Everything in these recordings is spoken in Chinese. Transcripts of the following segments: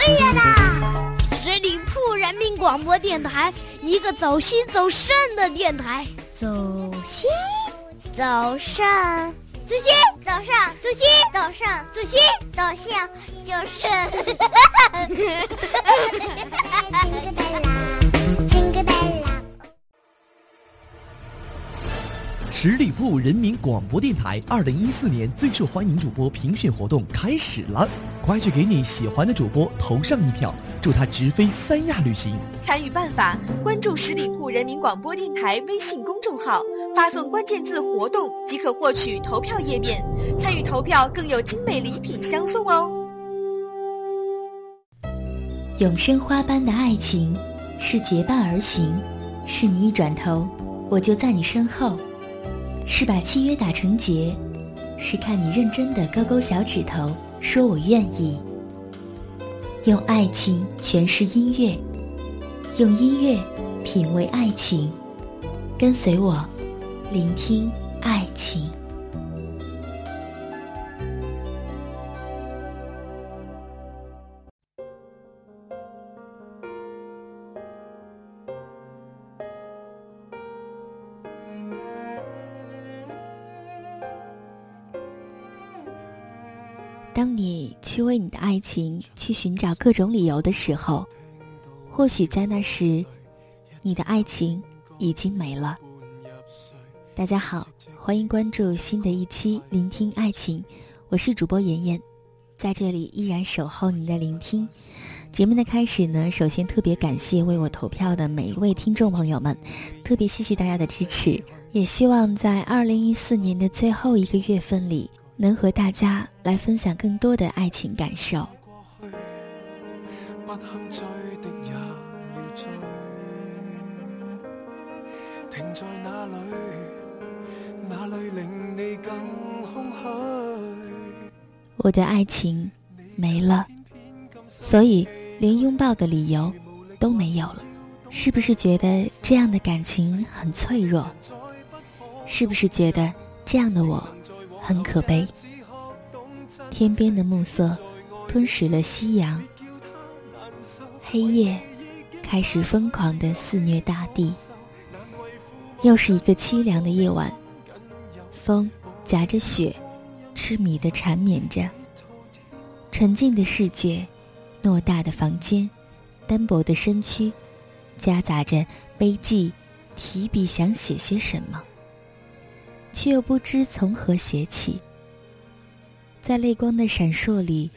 哎呀啦！十里铺人民广播电台，一个走心走肾的电台。走心，走肾，走心，走上，走心，走上，走心，走向，就是。十里铺人民广播电台二零一四年最受欢迎主播评选活动开始了，快去给你喜欢的主播投上一票，祝他直飞三亚旅行。参与办法：关注十里铺人民广播电台微信公众号，发送关键字“活动”即可获取投票页面。参与投票更有精美礼品相送哦！永生花般的爱情，是结伴而行，是你一转头，我就在你身后。是把契约打成结，是看你认真的勾勾小指头，说我愿意。用爱情诠释音乐，用音乐品味爱情，跟随我，聆听爱情。当你去为你的爱情去寻找各种理由的时候，或许在那时，你的爱情已经没了。大家好，欢迎关注新的一期《聆听爱情》，我是主播妍妍，在这里依然守候您的聆听。节目的开始呢，首先特别感谢为我投票的每一位听众朋友们，特别谢谢大家的支持，也希望在二零一四年的最后一个月份里。能和大家来分享更多的爱情感受。我的爱情没了，所以连拥抱的理由都没有了。是不是觉得这样的感情很脆弱？是不是觉得这样的我？很可悲，天边的暮色吞噬了夕阳，黑夜开始疯狂的肆虐大地。又是一个凄凉的夜晚，风夹着雪，痴迷的缠绵着。沉静的世界，偌大的房间，单薄的身躯，夹杂着悲寂，提笔想写些什么。却又不知从何写起，在泪光的闪烁里，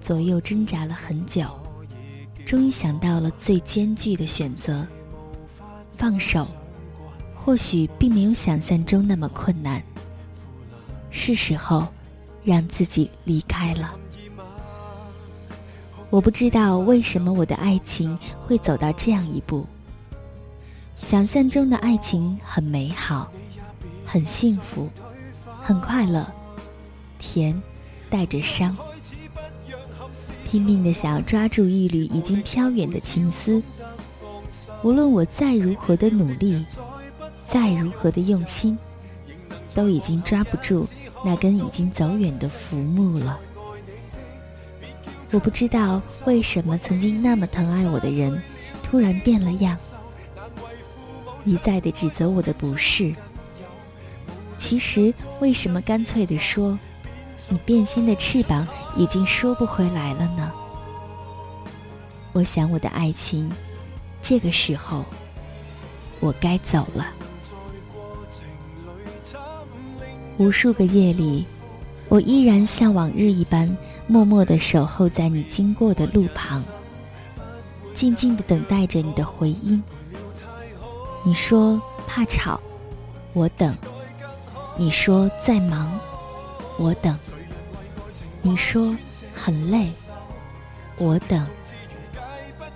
左右挣扎了很久，终于想到了最艰巨的选择——放手。或许并没有想象中那么困难，是时候让自己离开了。我不知道为什么我的爱情会走到这样一步。想象中的爱情很美好。很幸福，很快乐，甜，带着伤。拼命的想要抓住一缕已经飘远的情丝，无论我再如何的努力，再如何的用心，都已经抓不住那根已经走远的浮木了。我不知道为什么曾经那么疼爱我的人，突然变了样，一再的指责我的不是。其实，为什么干脆的说，你变心的翅膀已经收不回来了呢？我想，我的爱情，这个时候，我该走了。无数个夜里，我依然像往日一般，默默的守候在你经过的路旁，静静的等待着你的回音。你说怕吵，我等。你说在忙，我等；你说很累，我等。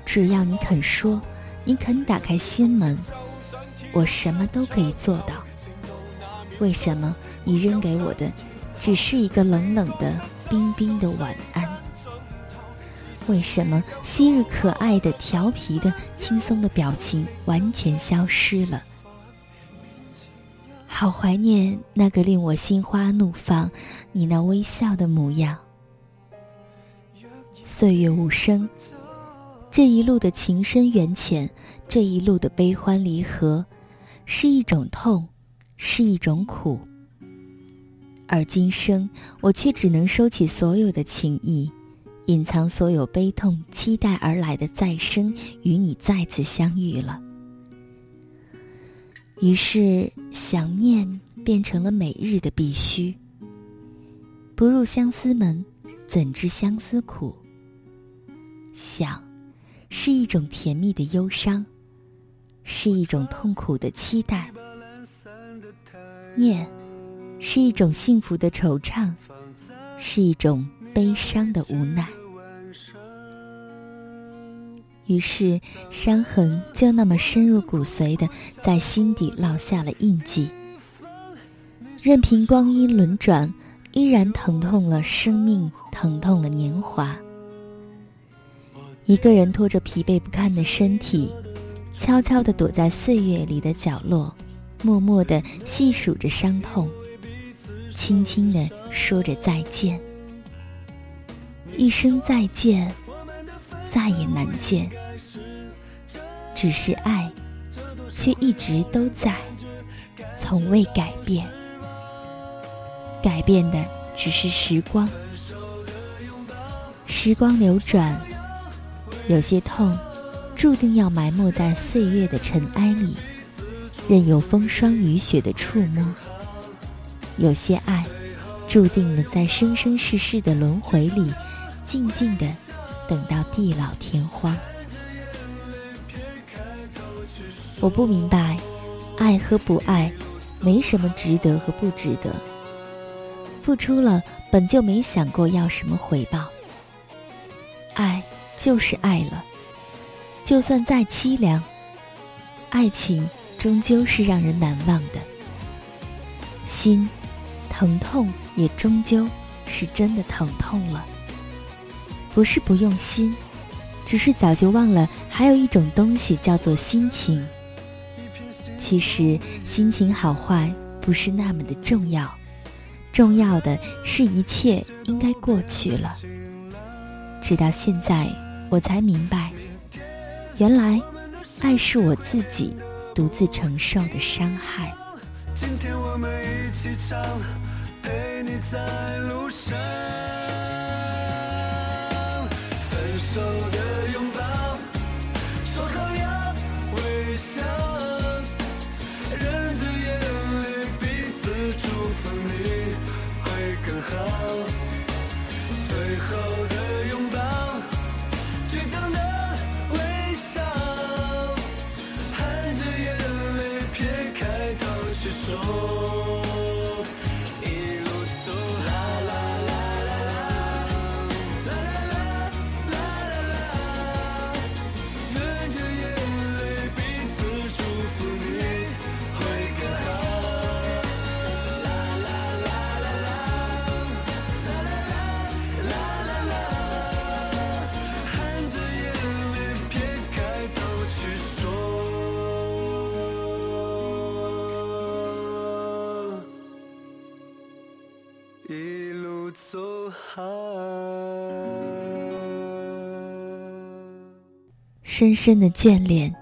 只要你肯说，你肯打开心门，我什么都可以做到。为什么你扔给我的只是一个冷冷的、冰冰的晚安？为什么昔日可爱的、调皮的、轻松的表情完全消失了？好怀念那个令我心花怒放、你那微笑的模样。岁月无声。这一路的情深缘浅，这一路的悲欢离合，是一种痛，是一种苦。而今生，我却只能收起所有的情谊，隐藏所有悲痛，期待而来的再生，与你再次相遇了。于是，想念变成了每日的必须。不入相思门，怎知相思苦？想。是一种甜蜜的忧伤，是一种痛苦的期待；念，是一种幸福的惆怅，是一种悲伤的无奈。于是，伤痕就那么深入骨髓的在心底烙下了印记。任凭光阴轮转，依然疼痛了生命，疼痛了年华。一个人拖着疲惫不堪的身体，悄悄地躲在岁月里的角落，默默地细数着伤痛，轻轻地说着再见。一声再见，再也难见。只是爱，却一直都在，从未改变。改变的只是时光，时光流转。有些痛，注定要埋没在岁月的尘埃里，任由风霜雨雪的触摸；有些爱，注定了在生生世世的轮回里，静静的等到地老天荒。我不明白，爱和不爱，没什么值得和不值得。付出了，本就没想过要什么回报。爱。就是爱了，就算再凄凉，爱情终究是让人难忘的。心疼痛也终究是真的疼痛了，不是不用心，只是早就忘了还有一种东西叫做心情。其实心情好坏不是那么的重要，重要的是一切应该过去了。直到现在。我才明白，原来爱是我自己独自承受的伤害。今天我们一起唱，陪你在路上。手的拥抱，说好要微笑，忍着眼泪彼此祝福你会更好。最后的拥抱，倔强的微笑，含着眼泪撇开头去说。深深的眷恋，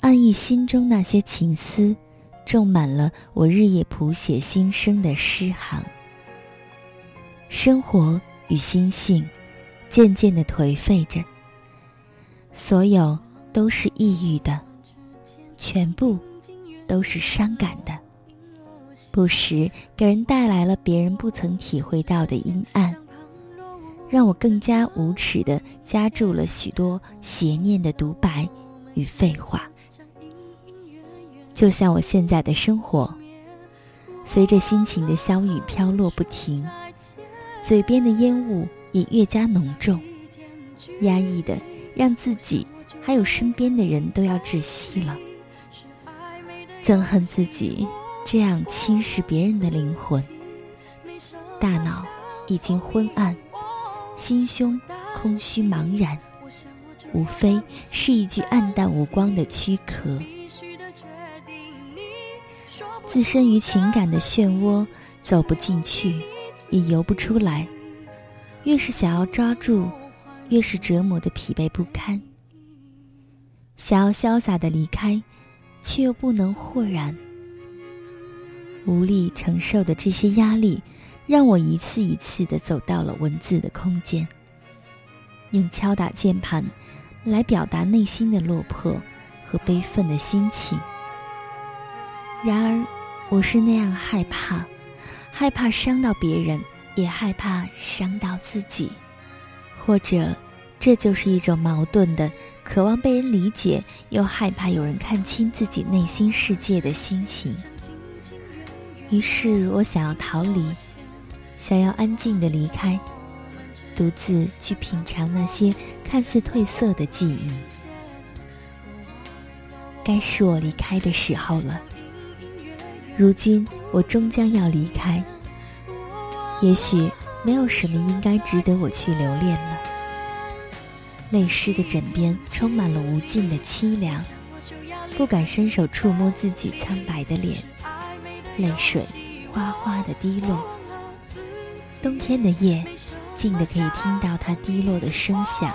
暗溢心中那些情思，种满了我日夜谱写心声的诗行。生活与心性，渐渐的颓废着。所有都是抑郁的，全部都是伤感的，不时给人带来了别人不曾体会到的阴暗。让我更加无耻地加注了许多邪念的独白与废话，就像我现在的生活，随着心情的消雨飘落不停，嘴边的烟雾也越加浓重，压抑的让自己还有身边的人都要窒息了。憎恨自己这样侵蚀别人的灵魂，大脑已经昏暗。心胸空虚茫然，无非是一具暗淡无光的躯壳。置身于情感的漩涡，走不进去，也游不出来。越是想要抓住，越是折磨的疲惫不堪。想要潇洒的离开，却又不能豁然。无力承受的这些压力，让我一次一次的走到了文字的空间，用敲打键盘来表达内心的落魄和悲愤的心情。然而，我是那样害怕，害怕伤到别人，也害怕伤到自己，或者，这就是一种矛盾的，渴望被人理解，又害怕有人看清自己内心世界的心情。于是我想要逃离，想要安静的离开，独自去品尝那些看似褪色的记忆。该是我离开的时候了。如今我终将要离开，也许没有什么应该值得我去留恋了。泪湿的枕边充满了无尽的凄凉，不敢伸手触摸自己苍白的脸。泪水哗哗的滴落，冬天的夜，静的可以听到它滴落的声响，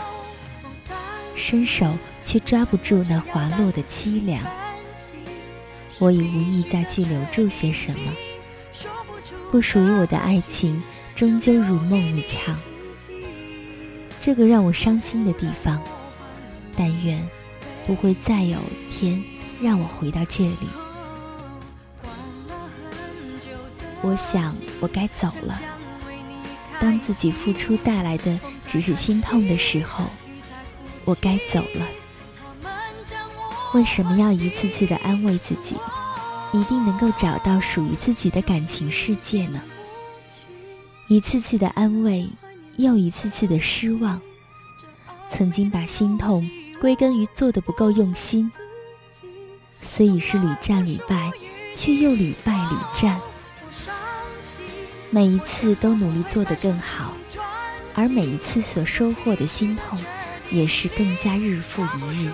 伸手却抓不住那滑落的凄凉。我已无意再去留住些什么，不属于我的爱情，终究如梦一场。这个让我伤心的地方，但愿不会再有天让我回到这里。我想，我该走了。当自己付出带来的只是心痛的时候，我该走了。为什么要一次次的安慰自己，一定能够找到属于自己的感情世界呢？一次次的安慰，又一次次的失望。曾经把心痛归根于做的不够用心，所以是屡战屡败，却又屡败屡战。每一次都努力做得更好，而每一次所收获的心痛，也是更加日复一日。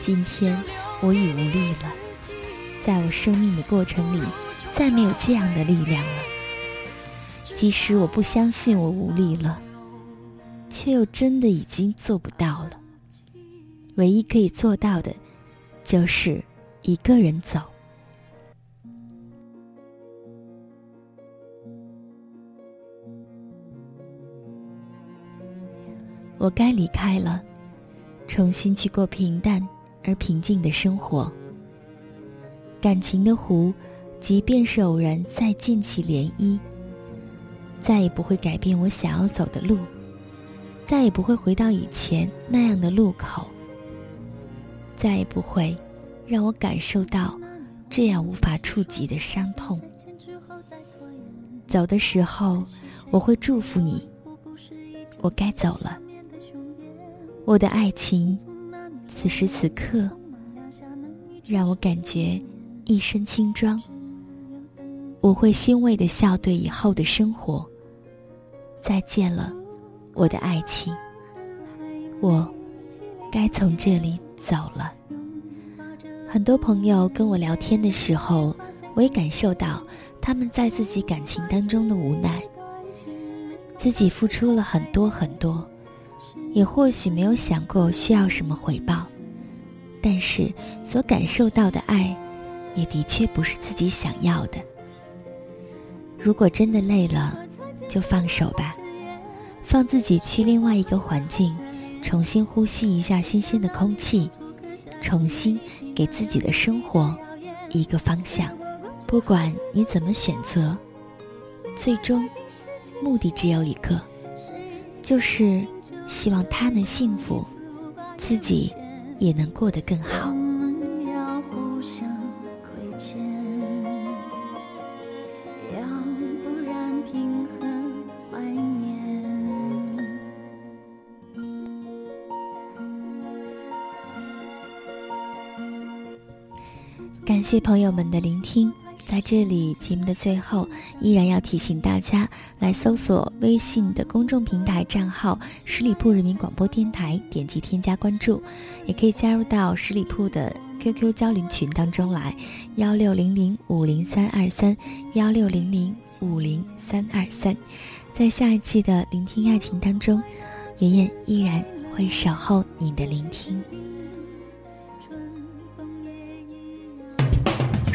今天我已无力了，在我生命的过程里，再没有这样的力量了。即使我不相信我无力了，却又真的已经做不到了。唯一可以做到的，就是一个人走。我该离开了，重新去过平淡而平静的生活。感情的湖，即便是偶然再溅起涟漪，再也不会改变我想要走的路，再也不会回到以前那样的路口，再也不会让我感受到这样无法触及的伤痛。走的时候，我会祝福你。我该走了。我的爱情，此时此刻，让我感觉一身轻装。我会欣慰的笑对以后的生活。再见了，我的爱情。我该从这里走了。很多朋友跟我聊天的时候，我也感受到他们在自己感情当中的无奈。自己付出了很多很多。也或许没有想过需要什么回报，但是所感受到的爱，也的确不是自己想要的。如果真的累了，就放手吧，放自己去另外一个环境，重新呼吸一下新鲜的空气，重新给自己的生活一个方向。不管你怎么选择，最终目的只有一个，就是。希望他能幸福，自己也能过得更好。感谢朋友们的聆听。在这里，节目的最后，依然要提醒大家来搜索微信的公众平台账号“十里铺人民广播电台”，点击添加关注，也可以加入到十里铺的 QQ 交流群当中来，幺六零零五零三二三，幺六零零五零三二三。在下一期的聆听爱情当中，妍妍依然会守候你的聆听。